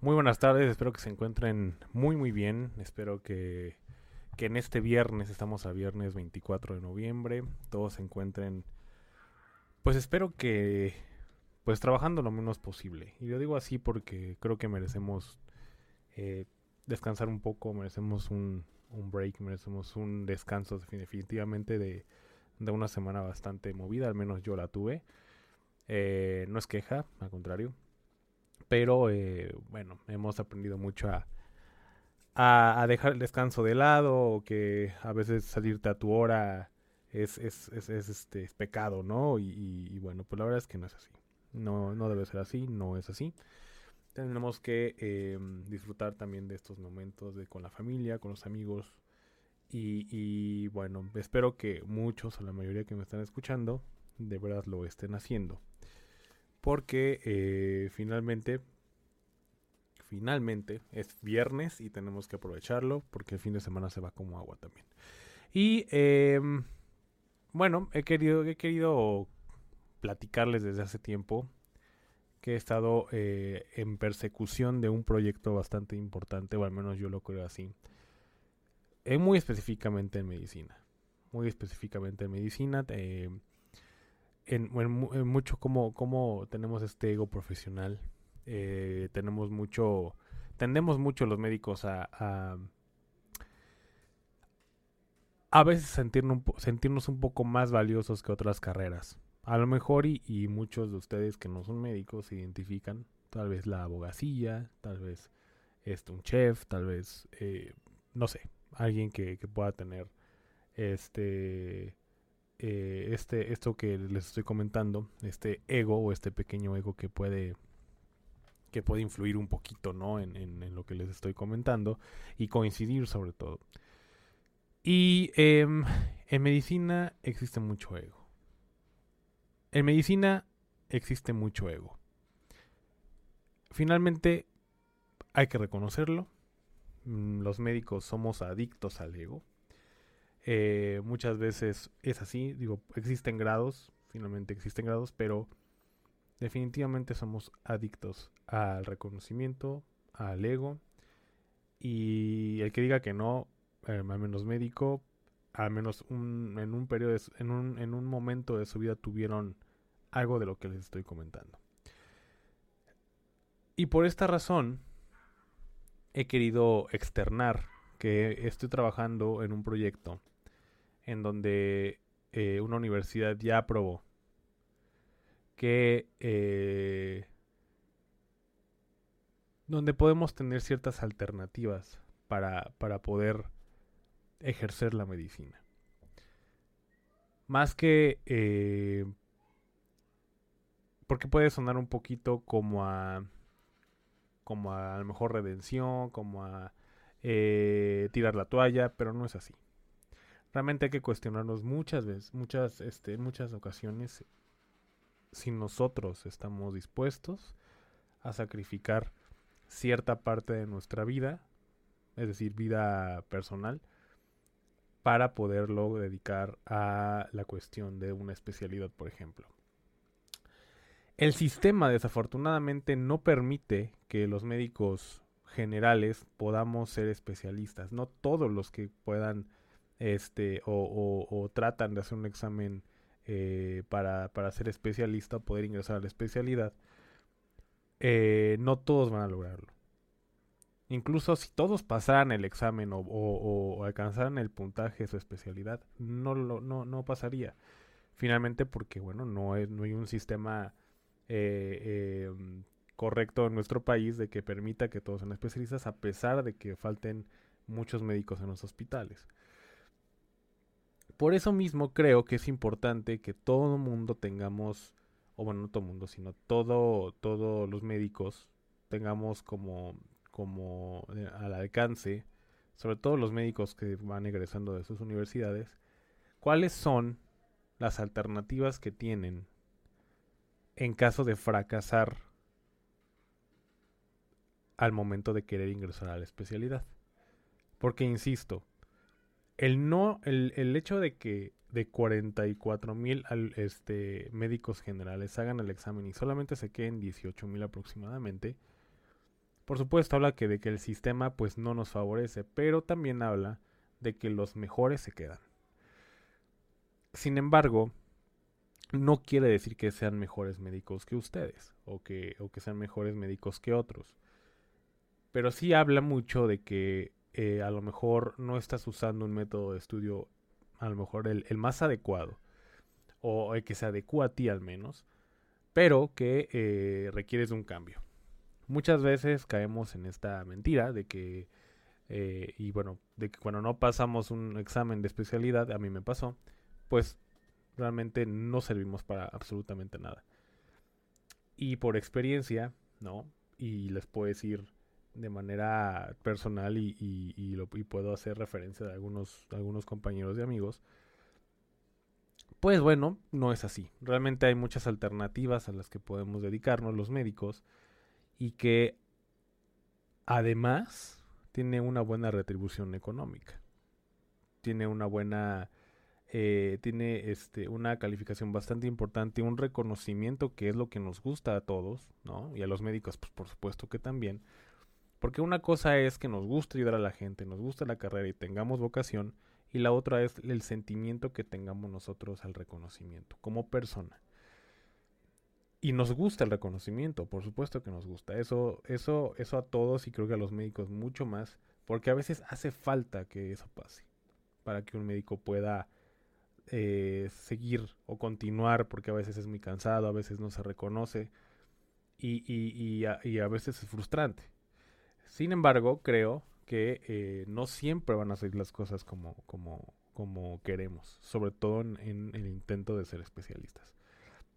Muy buenas tardes, espero que se encuentren muy muy bien. Espero que, que en este viernes, estamos a viernes 24 de noviembre, todos se encuentren, pues espero que, pues trabajando lo menos posible. Y lo digo así porque creo que merecemos eh, descansar un poco, merecemos un, un break, merecemos un descanso definitivamente de, de una semana bastante movida, al menos yo la tuve. Eh, no es queja, al contrario. Pero eh, bueno, hemos aprendido mucho a, dejar el descanso de lado, o que a veces salirte a tu hora es, es, es, es este, es pecado, ¿no? Y, bueno, pues la verdad es que no es así. No, no debe ser así, no es así. Tenemos que eh, disfrutar también de estos momentos de, con la familia, con los amigos. Y, y bueno, espero que muchos, o la mayoría que me están escuchando, de verdad lo estén haciendo porque eh, finalmente finalmente es viernes y tenemos que aprovecharlo porque el fin de semana se va como agua también. Y eh, bueno he querido he querido platicarles desde hace tiempo que he estado eh, en persecución de un proyecto bastante importante o al menos yo lo creo así eh, muy específicamente en medicina. Muy específicamente en medicina eh, en, mucho como, como tenemos este ego profesional. Eh, tenemos mucho, tendemos mucho los médicos a, a, a veces sentirnos, sentirnos un poco más valiosos que otras carreras. A lo mejor y, y, muchos de ustedes que no son médicos se identifican, tal vez la abogacía, tal vez este, un chef, tal vez, eh, no sé, alguien que, que pueda tener este eh, este, esto que les estoy comentando, este ego o este pequeño ego que puede que puede influir un poquito ¿no? en, en, lo que les estoy comentando y coincidir sobre todo. Y eh, en medicina existe mucho ego. En medicina existe mucho ego. Finalmente hay que reconocerlo. Mm, los médicos somos adictos al ego. Eh, muchas veces es así, digo, existen grados, finalmente existen grados, pero definitivamente somos adictos al reconocimiento, al ego, y el que diga que no, eh, al menos médico, al menos en un periodo, de, en, un, en un momento de su vida tuvieron algo de lo que les estoy comentando. Y por esta razón he querido externar que estoy trabajando en un proyecto en donde eh, una universidad ya aprobó que eh, donde podemos tener ciertas alternativas para, para poder ejercer la medicina. Más que eh, porque puede sonar un poquito como a como a, a lo mejor redención, como a tirar la toalla, pero no es así realmente hay que cuestionarnos muchas veces, muchas, este, muchas ocasiones, si nosotros estamos dispuestos a sacrificar cierta parte de nuestra vida, es decir, vida personal, para poderlo dedicar a la cuestión de una especialidad, por ejemplo. El sistema desafortunadamente no permite que los médicos generales podamos ser especialistas. No todos los que puedan este, o, tratan de hacer un examen eh, para, para, ser especialista o poder ingresar a la especialidad, eh, no todos van a lograrlo. Incluso si todos pasaran el examen o, alcanzaran el puntaje de su especialidad, no, lo, no, no pasaría. Finalmente porque, bueno, no, es, no hay un sistema eh, correcto en nuestro país de que permita que todos sean especialistas a pesar de que falten muchos médicos en los hospitales por eso mismo creo que es importante que todo mundo tengamos o bueno, no todo mundo, sino todo, todos los médicos tengamos como, como eh, al alcance, sobre todo los médicos que van egresando de sus universidades, cuáles son las alternativas que tienen en caso de fracasar al momento de querer ingresar a la especialidad. Porque insisto, el no, el, el hecho de que de 44 mil este, médicos generales hagan el examen y solamente se queden 18 mil aproximadamente, por supuesto habla que de que el sistema pues no nos favorece, pero también habla de que los mejores se quedan. Sin embargo, no quiere decir que sean mejores médicos que ustedes o que, o que sean mejores médicos que otros. Pero sí habla mucho de que eh, a lo mejor no estás usando un método de estudio, a lo mejor el, más adecuado, o el que se adecua a ti al menos, pero que eh, requieres de un cambio. Muchas veces caemos en esta mentira de que, eh, y bueno, de que cuando no pasamos un examen de especialidad, a mí me pasó, pues realmente no servimos para absolutamente nada. Y por experiencia, ¿no? Y les puedo decir de manera personal y, y, lo, puedo hacer referencia de algunos, algunos compañeros y amigos. Pues bueno, no es así. Realmente hay muchas alternativas a las que podemos dedicarnos los médicos y que además tiene una buena retribución económica. Tiene una buena eh, tiene este, una calificación bastante importante, un reconocimiento que es lo que nos gusta a todos, ¿no? Y a los médicos, pues por supuesto que también. Porque una cosa es que nos gusta ayudar a la gente, nos gusta la carrera y tengamos vocación, y la otra es el sentimiento que tengamos nosotros al reconocimiento como persona. Y nos gusta el reconocimiento, por supuesto que nos gusta. Eso, eso, eso a todos y creo que a los médicos mucho más, porque a veces hace falta que eso pase para que un médico pueda eh, seguir o continuar porque a veces es muy cansado, a veces no se reconoce y, a, veces es frustrante. Sin embargo, creo que eh, no siempre van a salir las cosas como, como, queremos, sobre todo en, en, el intento de ser especialistas.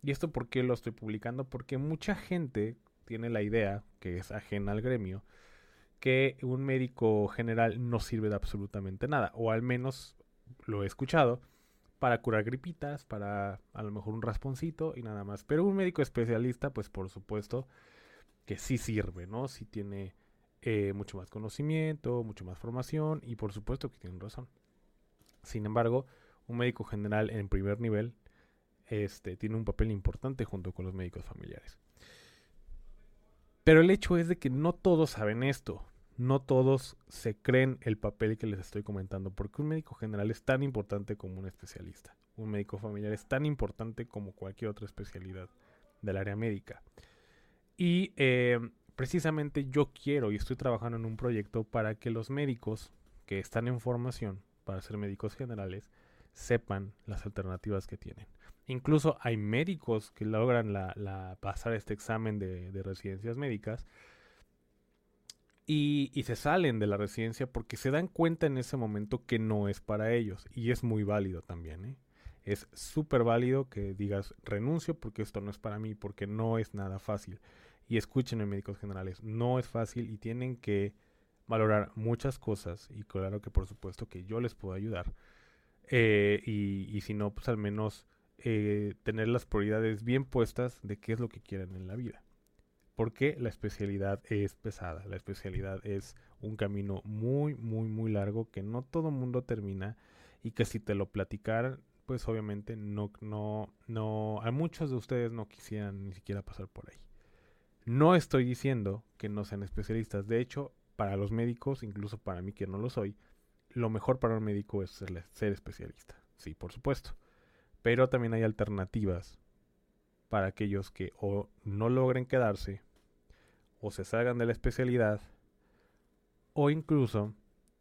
¿Y esto por qué lo estoy publicando? Porque mucha gente tiene la idea, que es ajena al gremio, que un médico general no sirve de absolutamente nada, o al menos lo he escuchado, para curar gripitas, para a lo mejor un rasponcito y nada más. Pero un médico especialista, pues por supuesto que sí sirve, ¿no? Sí tiene eh, mucho más conocimiento, mucho más formación y por supuesto que tienen razón. Sin embargo, un médico general en primer nivel este, tiene un papel importante junto con los médicos familiares. Pero el hecho es de que no todos saben esto no todos se creen el papel que les estoy comentando, porque un médico general es tan importante como un especialista. Un médico familiar es tan importante como cualquier otra especialidad del área médica. Y eh, precisamente yo quiero y estoy trabajando en un proyecto para que los médicos que están en formación para ser médicos generales sepan las alternativas que tienen. Incluso hay médicos que logran pasar este examen de residencias médicas y, se salen de la residencia porque se dan cuenta en ese momento que no es para ellos. Y es muy válido también. ¿eh? Es súper válido que digas renuncio porque esto no es para mí, porque no es nada fácil. Y escuchen en médicos generales, no es fácil y tienen que valorar muchas cosas. Y claro que por supuesto que yo les puedo ayudar. Eh, y, y, si no, pues al menos eh, tener las prioridades bien puestas de qué es lo que quieren en la vida porque la especialidad es pesada, la especialidad es un camino muy, muy, muy largo que no todo mundo termina y que si te lo platicaran, pues obviamente no, no, no, a muchos de ustedes no quisieran ni siquiera pasar por ahí. No estoy diciendo que no sean especialistas, de hecho, para los médicos, incluso para mí que no lo soy, lo mejor para un médico es ser, especialista, sí, por supuesto. Pero también hay alternativas para aquellos que o no logren quedarse o se salgan de la especialidad o incluso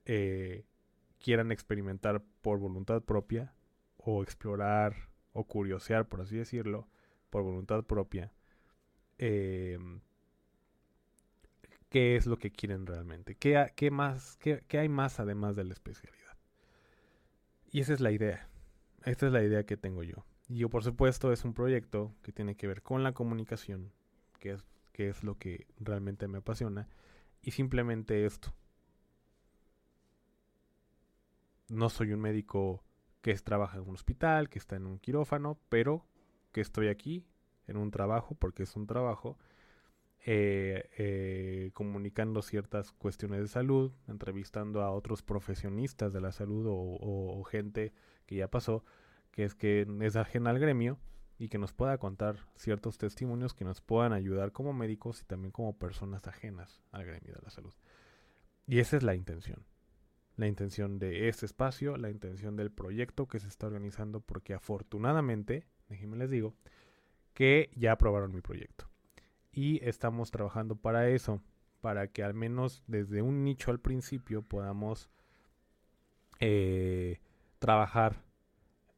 eh, quieran experimentar por voluntad propia o explorar o curiosear, por así decirlo, por voluntad propia, em, qué es lo que quieren realmente, qué, qué más, qué, qué hay más además de la especialidad. Y esa es la idea, esta es la idea que tengo yo. Y por supuesto es un proyecto que tiene que ver con la comunicación, que es, que es lo que realmente me apasiona, y simplemente esto. No soy un médico que trabaja en un hospital, que está en un quirófano, pero que estoy aquí en un trabajo, porque es un trabajo, eh, eh, comunicando ciertas cuestiones de salud, entrevistando a otros profesionistas de la salud o, gente que ya pasó, que es que es ajena al gremio y que nos pueda contar ciertos testimonios que nos puedan ayudar como médicos y también como personas ajenas al gremio de la salud. Y esa es la intención. La intención de este espacio, la intención del proyecto que se está organizando, porque afortunadamente, déjenme les digo, que ya aprobaron mi proyecto y estamos trabajando para eso, para que al menos desde un nicho al principio podamos eh, trabajar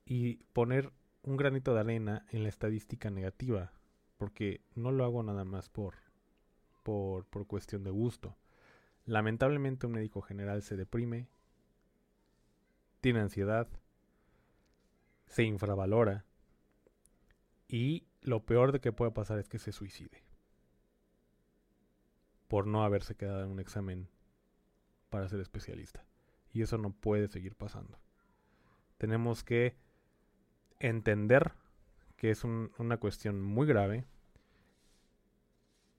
y poner un granito de arena en la estadística negativa, porque no lo hago nada más por, por, por cuestión de gusto. Lamentablemente un médico general se deprime, tiene ansiedad, se infravalora y lo peor de que puede pasar es que se suicide por no haberse quedado en un examen para ser especialista. Y eso no puede seguir pasando. Tenemos que entender que es una cuestión muy grave,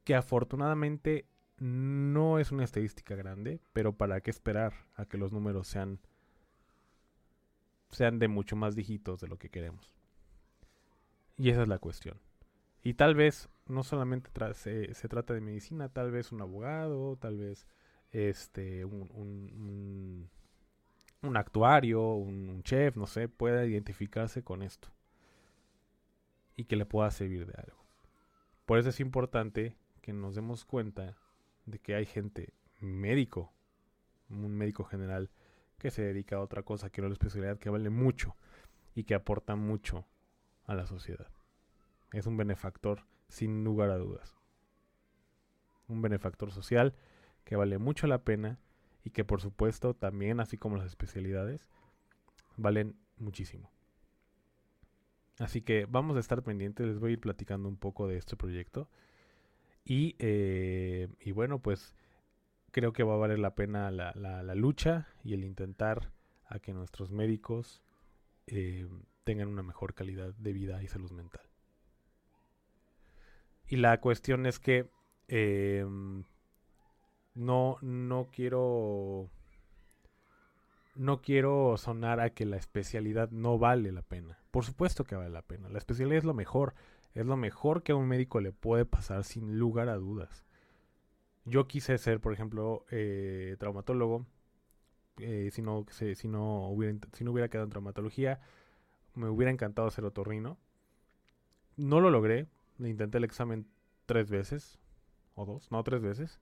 que afortunadamente no es una estadística grande, pero para qué esperar a que los números sean sean de mucho más dígitos de lo que queremos. Y esa es la cuestión. Y tal vez no solamente se, trata de medicina, tal vez un abogado, tal vez este un, un, un, actuario, un, chef, no sé, pueda identificarse con esto y que le pueda servir de algo. Por eso es importante que nos demos cuenta de que hay gente médico, un médico general, que se dedica a otra cosa que no la especialidad, que vale mucho y que aporta mucho a la sociedad. Es un benefactor sin lugar a dudas. Un benefactor social que vale mucho la pena y que por supuesto también, así como las especialidades, valen muchísimo. Así que vamos a estar pendientes, les voy a ir platicando un poco de este proyecto. Y, eh, y bueno, pues creo que va a valer la pena la, la, lucha y el intentar a que nuestros médicos eh, tengan una mejor calidad de vida y salud mental. Y la cuestión es que em, no, no quiero. No quiero sonar a que la especialidad no vale la pena. Por supuesto que vale la pena. La especialidad es lo mejor. Es lo mejor que a un médico le puede pasar sin lugar a dudas. Yo quise ser, por ejemplo, eh, traumatólogo. Eh, si, no, si, no hubiera, si no hubiera quedado en traumatología, me hubiera encantado ser otorrino. No lo logré intenté el examen tres veces, o dos, no, tres veces.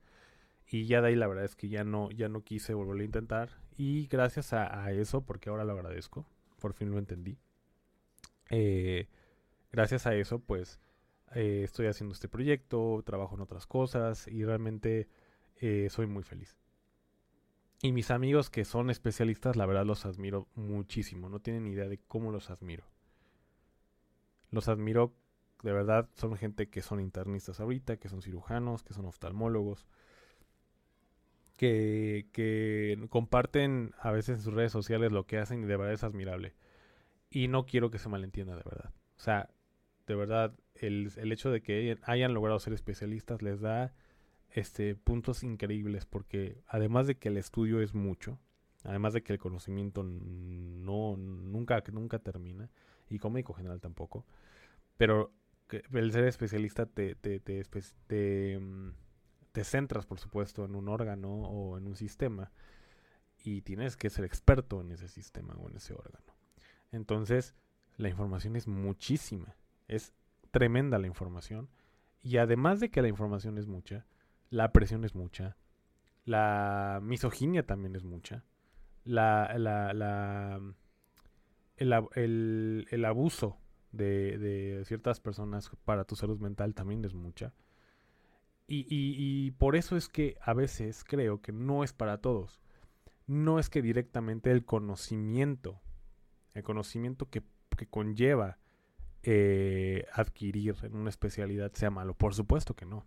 Y ya de ahí la verdad es que ya no, ya no quise volverlo a intentar. Y gracias a, eso, porque ahora lo agradezco, por fin lo entendí. Eh, gracias a eso, pues eh, estoy haciendo este proyecto, trabajo en otras cosas y realmente eh, soy muy feliz. Y mis amigos que son especialistas, la verdad los admiro muchísimo. No tienen idea de cómo los admiro. Los admiro de verdad son gente que son internistas ahorita, que son cirujanos, que son oftalmólogos, que, que comparten a veces en sus redes sociales lo que hacen y de verdad es admirable. Y no quiero que se malentienda de verdad. O sea, de verdad, el, el hecho de que hayan logrado ser especialistas les da este, puntos increíbles porque además de que el estudio es mucho, además de que el conocimiento no nunca nunca termina y como médico general tampoco, pero el ser especialista te, te, te, mm, te, centras, por supuesto, en un órgano o en un sistema y tienes que ser experto en ese sistema o en ese órgano. Entonces, la información es muchísima, es tremenda la información y además de que la información es mucha, la presión es mucha, la misoginia también es mucha, la, la, la el, el, el abuso de, ciertas personas para tu salud mental también es mucha. Y, y, por eso es que a veces creo que no es para todos. No es que directamente el conocimiento, el conocimiento que, que conlleva eh, adquirir en una especialidad sea malo. Por supuesto que no.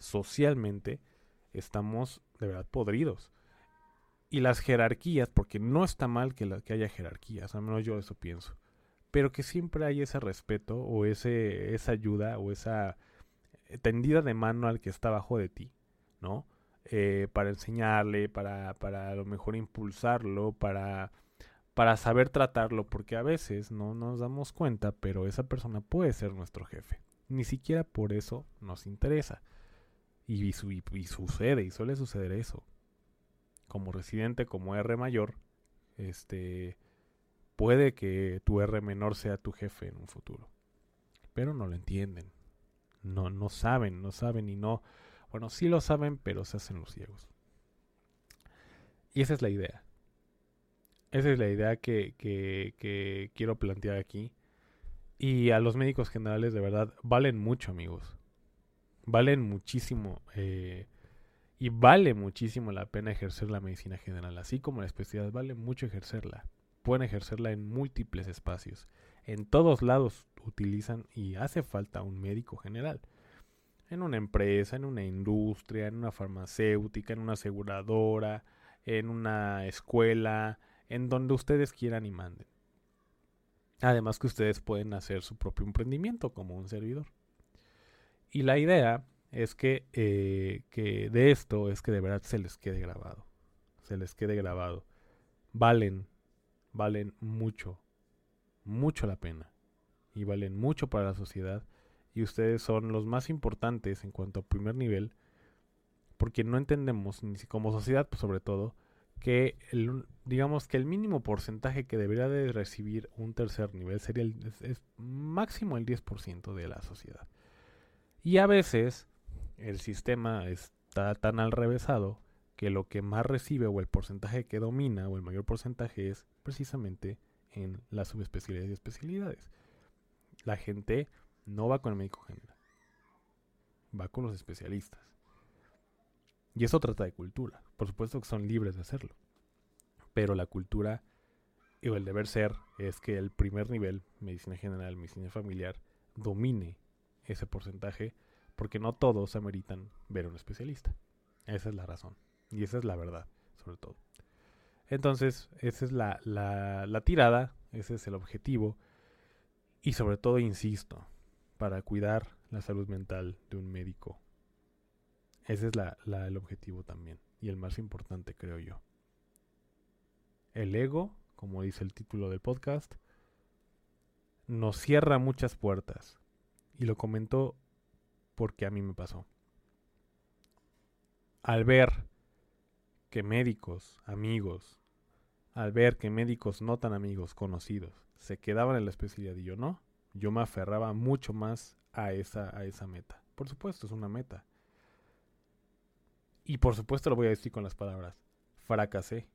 Socialmente estamos de verdad podridos. Y las jerarquías, porque no está mal que, que haya jerarquías, al menos yo eso pienso. Pero que siempre hay ese respeto o ese, esa ayuda o esa tendida de mano al que está abajo de ti, ¿no? Eh, para enseñarle, para, para a lo mejor impulsarlo, para, para saber tratarlo, porque a veces no nos damos cuenta, pero esa persona puede ser nuestro jefe. Ni siquiera por eso nos interesa. Y, sucede, y suele suceder eso. Como residente, como R mayor, este puede que tu R menor sea tu jefe en un futuro. Pero no lo entienden no, no saben, no saben y no, bueno, sí lo saben, pero se hacen los ciegos. Y esa es la idea. Esa es la idea que, que quiero plantear aquí. Y a los médicos generales de verdad valen mucho, amigos. Valen muchísimo. Eh, y vale muchísimo la pena ejercer la medicina general. Así como la especialidad, vale mucho ejercerla. Pueden ejercerla en múltiples espacios. En todos lados utilizan y hace falta un médico general. En una empresa, en una industria, en una farmacéutica, en una aseguradora, en una escuela, en donde ustedes quieran y manden. Además que ustedes pueden hacer su propio emprendimiento como un servidor. Y la idea es que, eh, que de esto es que de verdad se les quede grabado. Se les quede grabado. Valen, valen mucho, mucho la pena y valen mucho para la sociedad y ustedes son los más importantes en cuanto a primer nivel porque no entendemos ni como sociedad pues sobre todo que el, digamos que el mínimo porcentaje que debería de recibir un tercer nivel sería el es, máximo el 10% de la sociedad y a veces el sistema está tan al revésado que lo que más recibe o el porcentaje que domina o el mayor porcentaje es precisamente en las subespecialidades y especialidades la gente no va con el médico general, va con los especialistas. Y eso trata de cultura. Por supuesto que son libres de hacerlo. Pero la cultura o el deber ser es que el primer nivel, medicina general, medicina familiar, domine ese porcentaje porque no todos ameritan ver a un especialista. Esa es la razón. Y esa es la verdad, sobre todo. Entonces, esa es la, la, tirada, ese es el objetivo y sobre todo, insisto, para cuidar la salud mental de un médico. Ese es la, el objetivo también. Y el más importante, creo yo. El ego, como dice el título del podcast, nos cierra muchas puertas. Y lo comento porque a mí me pasó. Al ver que médicos, amigos, al ver que médicos no tan amigos, conocidos, se quedaban en la especialidad y yo no, yo me aferraba mucho más a esa, a esa meta. Por supuesto, es una meta. Y por supuesto lo voy a decir con las palabras, fracasé.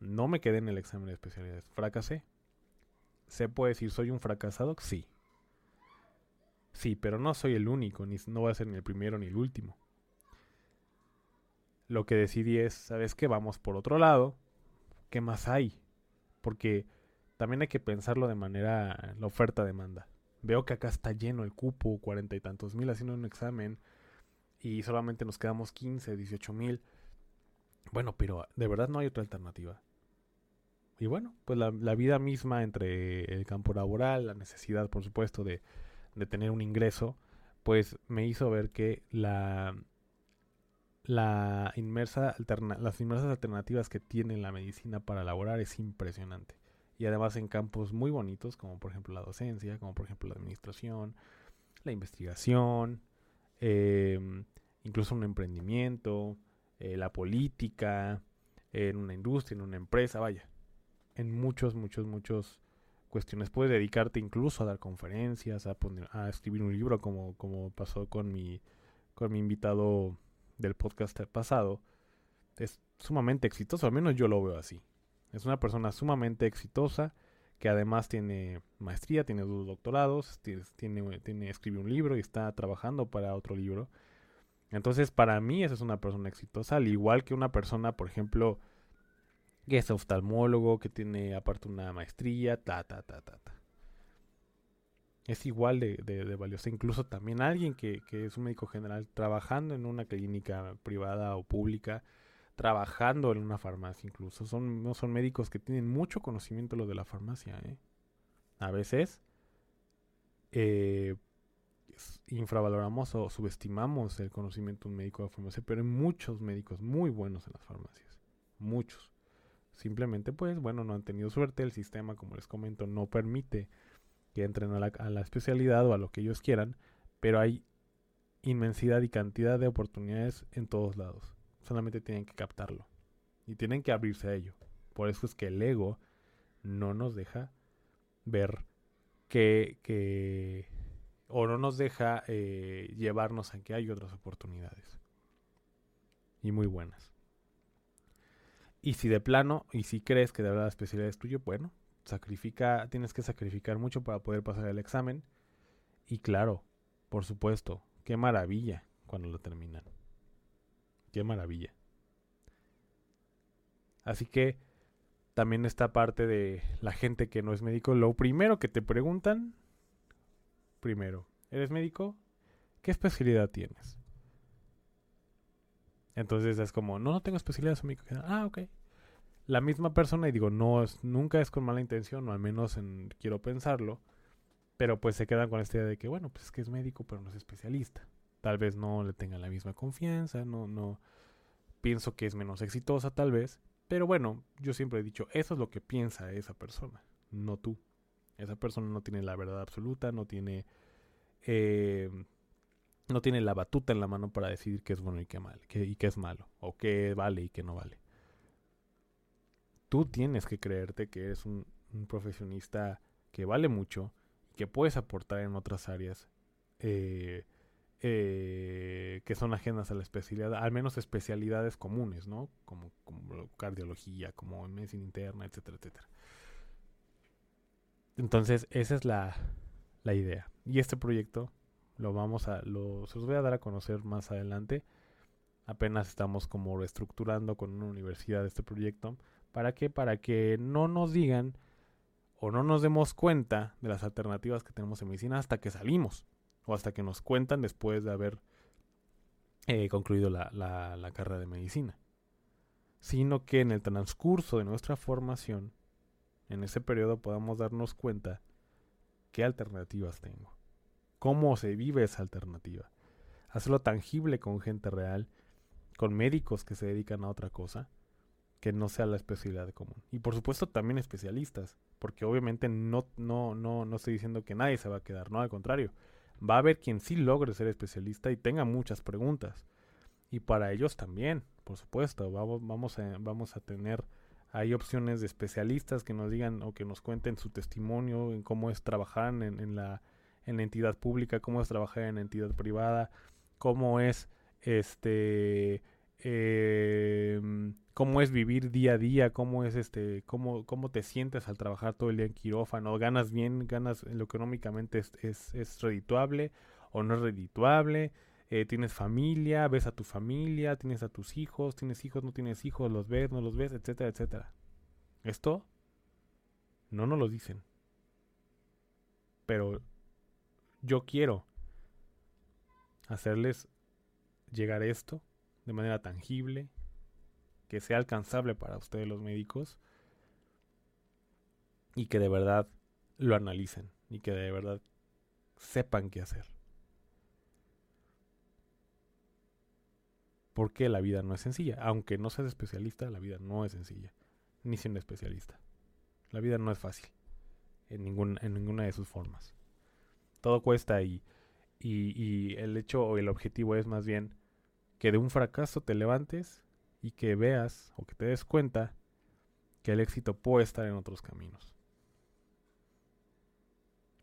No me quedé en el examen de especialidades, fracasé. ¿Se puede decir soy un fracasado? Sí. Sí, pero no soy el único, ni no voy a ser ni el primero ni el último. Lo que decidí es, ¿sabes qué? Vamos por otro lado. ¿Qué más hay? Porque también hay que pensarlo de manera la oferta-demanda. Veo que acá está lleno el cupo, cuarenta y tantos mil haciendo un examen y solamente nos quedamos 15, 18 mil. Bueno, pero de verdad no hay otra alternativa. Y bueno, pues la, vida misma entre el campo laboral, la necesidad, por supuesto, de, de tener un ingreso, pues me hizo ver que la, la inmersa las inmersas alternativas que tiene la medicina para laborar es impresionante. Y además en campos muy bonitos, como por ejemplo la docencia, como por ejemplo la administración, la investigación, eh, incluso un emprendimiento, eh, la política, en una industria, en una empresa, vaya, en muchos, muchos, muchos cuestiones. Puedes dedicarte incluso a dar conferencias, a, poner, a escribir un libro, como, como pasó con mi, con mi invitado del podcast pasado. Es sumamente exitoso, al menos yo lo veo así. Es una persona sumamente exitosa que además tiene maestría, tiene dos doctorados, tiene, tiene, tiene, escribe un libro y está trabajando para otro libro. Entonces, para mí, esa es una persona exitosa, al igual que una persona, por ejemplo, que es oftalmólogo, que tiene aparte una maestría, ta, ta, ta, ta, ta. Es igual de, de, valiosa. Incluso también alguien que, que, es un médico general trabajando en una clínica privada o pública, trabajando en una farmacia incluso. Son, no son médicos que tienen mucho conocimiento lo de la farmacia. ¿eh? A veces eh, infravaloramos o subestimamos el conocimiento de un médico de farmacia, pero hay muchos médicos muy buenos en las farmacias, muchos. Simplemente, pues, bueno, no han tenido suerte, el sistema, como les comento, no permite que entren a la, a la especialidad o a lo que ellos quieran, pero hay inmensidad y cantidad de oportunidades en todos lados. Solamente tienen que captarlo y tienen que abrirse a ello. Por eso es que el ego no nos deja ver que, que o no nos deja eh, llevarnos a que hay otras oportunidades. Y muy buenas. Y si de plano, y si crees que de verdad la especialidad es tuyo, bueno, sacrifica, tienes que sacrificar mucho para poder pasar el examen. Y claro, por supuesto, qué maravilla cuando lo terminan. Qué maravilla. Así que también esta parte de la gente que no es médico, lo primero que te preguntan primero, ¿eres médico? ¿Qué especialidad tienes? Entonces es como, no, no tengo especialidad, soy médico. Ah, ok. La misma persona, y digo, no es, nunca es con mala intención, o al menos en, quiero pensarlo, pero pues se quedan con esta idea de que, bueno, pues es que es médico, pero no es especialista. Tal vez no le tengan la misma confianza, no, no, pienso que es menos exitosa tal vez, pero bueno, yo siempre he dicho, eso es lo que piensa esa persona, no tú. Esa persona no tiene la verdad absoluta, no tiene, eh, no tiene la batuta en la mano para decidir qué es bueno y qué mal, qué, y qué es malo, o qué vale y qué no vale. Tú tienes que creerte que eres un, profesionista que vale mucho y que puedes aportar en otras áreas eh, eh, que son ajenas a la especialidad, al menos especialidades comunes, ¿no? Como, como cardiología, como medicina interna, etcétera, etcétera. Entonces, esa es la, la idea. Y este proyecto lo vamos a, lo, se los voy a dar a conocer más adelante. Apenas estamos como reestructurando con una universidad este proyecto. ¿Para qué? Para que no nos digan o no nos demos cuenta de las alternativas que tenemos en medicina hasta que salimos. O hasta que nos cuentan después de haber eh, concluido la, la, la carrera de medicina. Sino que en el transcurso de nuestra formación en ese periodo podamos darnos cuenta qué alternativas tengo, cómo se vive esa alternativa, hacerlo tangible con gente real, con médicos que se dedican a otra cosa, que no sea la especialidad común. Y por supuesto también especialistas, porque obviamente no, no, no, no estoy diciendo que nadie se va a quedar, no, al contrario, va a haber quien sí logre ser especialista y tenga muchas preguntas. Y para ellos también, por supuesto, vamos, vamos, a, vamos a tener hay opciones de especialistas que nos digan o que nos cuenten su testimonio en cómo es trabajar en, la, en entidad pública, cómo es trabajar en entidad privada, cómo es este eh, cómo es vivir día a día, cómo es este, cómo, cómo te sientes al trabajar todo el día en quirófano, ganas bien, ganas lo económicamente es, es, es redituable o no es redituable, eh, tienes familia, ves a tu familia, tienes a tus hijos, tienes hijos, no tienes hijos, los ves, no los ves, etcétera, etcétera. Esto no nos lo dicen. Pero yo quiero hacerles llegar esto de manera tangible, que sea alcanzable para ustedes los médicos y que de verdad lo analicen y que de verdad sepan qué hacer. Porque la vida no es sencilla. Aunque no seas especialista, la vida no es sencilla. Ni siendo especialista. La vida no es fácil. En, en ninguna de sus formas. Todo cuesta y, y, el hecho o el objetivo es más bien que de un fracaso te levantes y que veas o que te des cuenta que el éxito puede estar en otros caminos.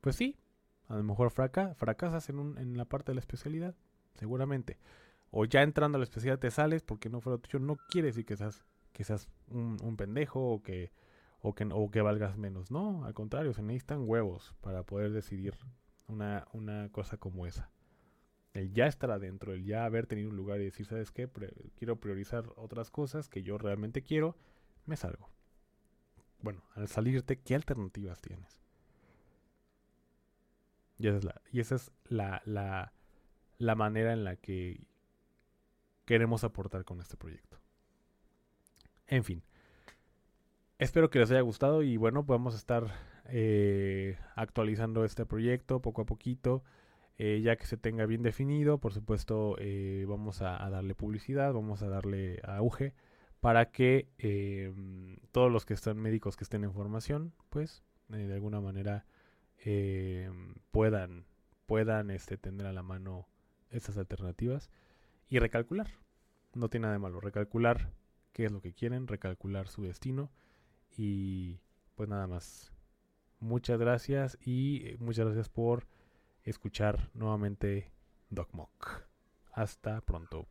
Pues sí, a lo mejor fracasas en, un, en la parte de la especialidad, seguramente. O ya entrando a la especialidad te sales porque no fue lo tuyo. No quiere decir que seas, que seas un, pendejo o que, o, que, o que valgas menos. No, al contrario, se necesitan huevos para poder decidir una, una cosa como esa el ya estar adentro, el ya haber tenido un lugar y decir, ¿sabes qué? quiero priorizar otras cosas que yo realmente quiero, me salgo. Bueno, al salirte, ¿qué alternativas tienes? Y esa es la, y esa es la, la, la manera en la que queremos aportar con este proyecto. En fin, espero que les haya gustado y bueno, podemos estar eh, actualizando este proyecto poco a poquito. Eh, ya que se tenga bien definido, por supuesto, eh, vamos a, darle publicidad, vamos a darle auge para que em, todos los que están médicos que estén en formación, pues eh, de alguna manera puedan, puedan este, tener a la mano estas alternativas y recalcular. No tiene nada de malo, recalcular qué es lo que quieren, recalcular su destino y pues nada más. Muchas gracias y muchas gracias por escuchar nuevamente Doc Mock. Hasta pronto.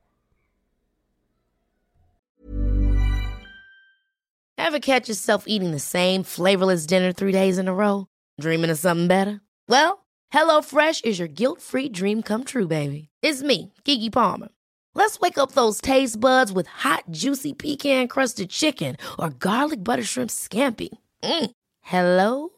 Ever catch yourself eating the same flavorless dinner three days in a row? Dreaming of something better? Well, HelloFresh is your guilt-free dream come true, baby. It's me, Kiki Palmer. Let's wake up those taste buds with hot, juicy pecan-crusted chicken or garlic butter shrimp scampi. Mm. Hello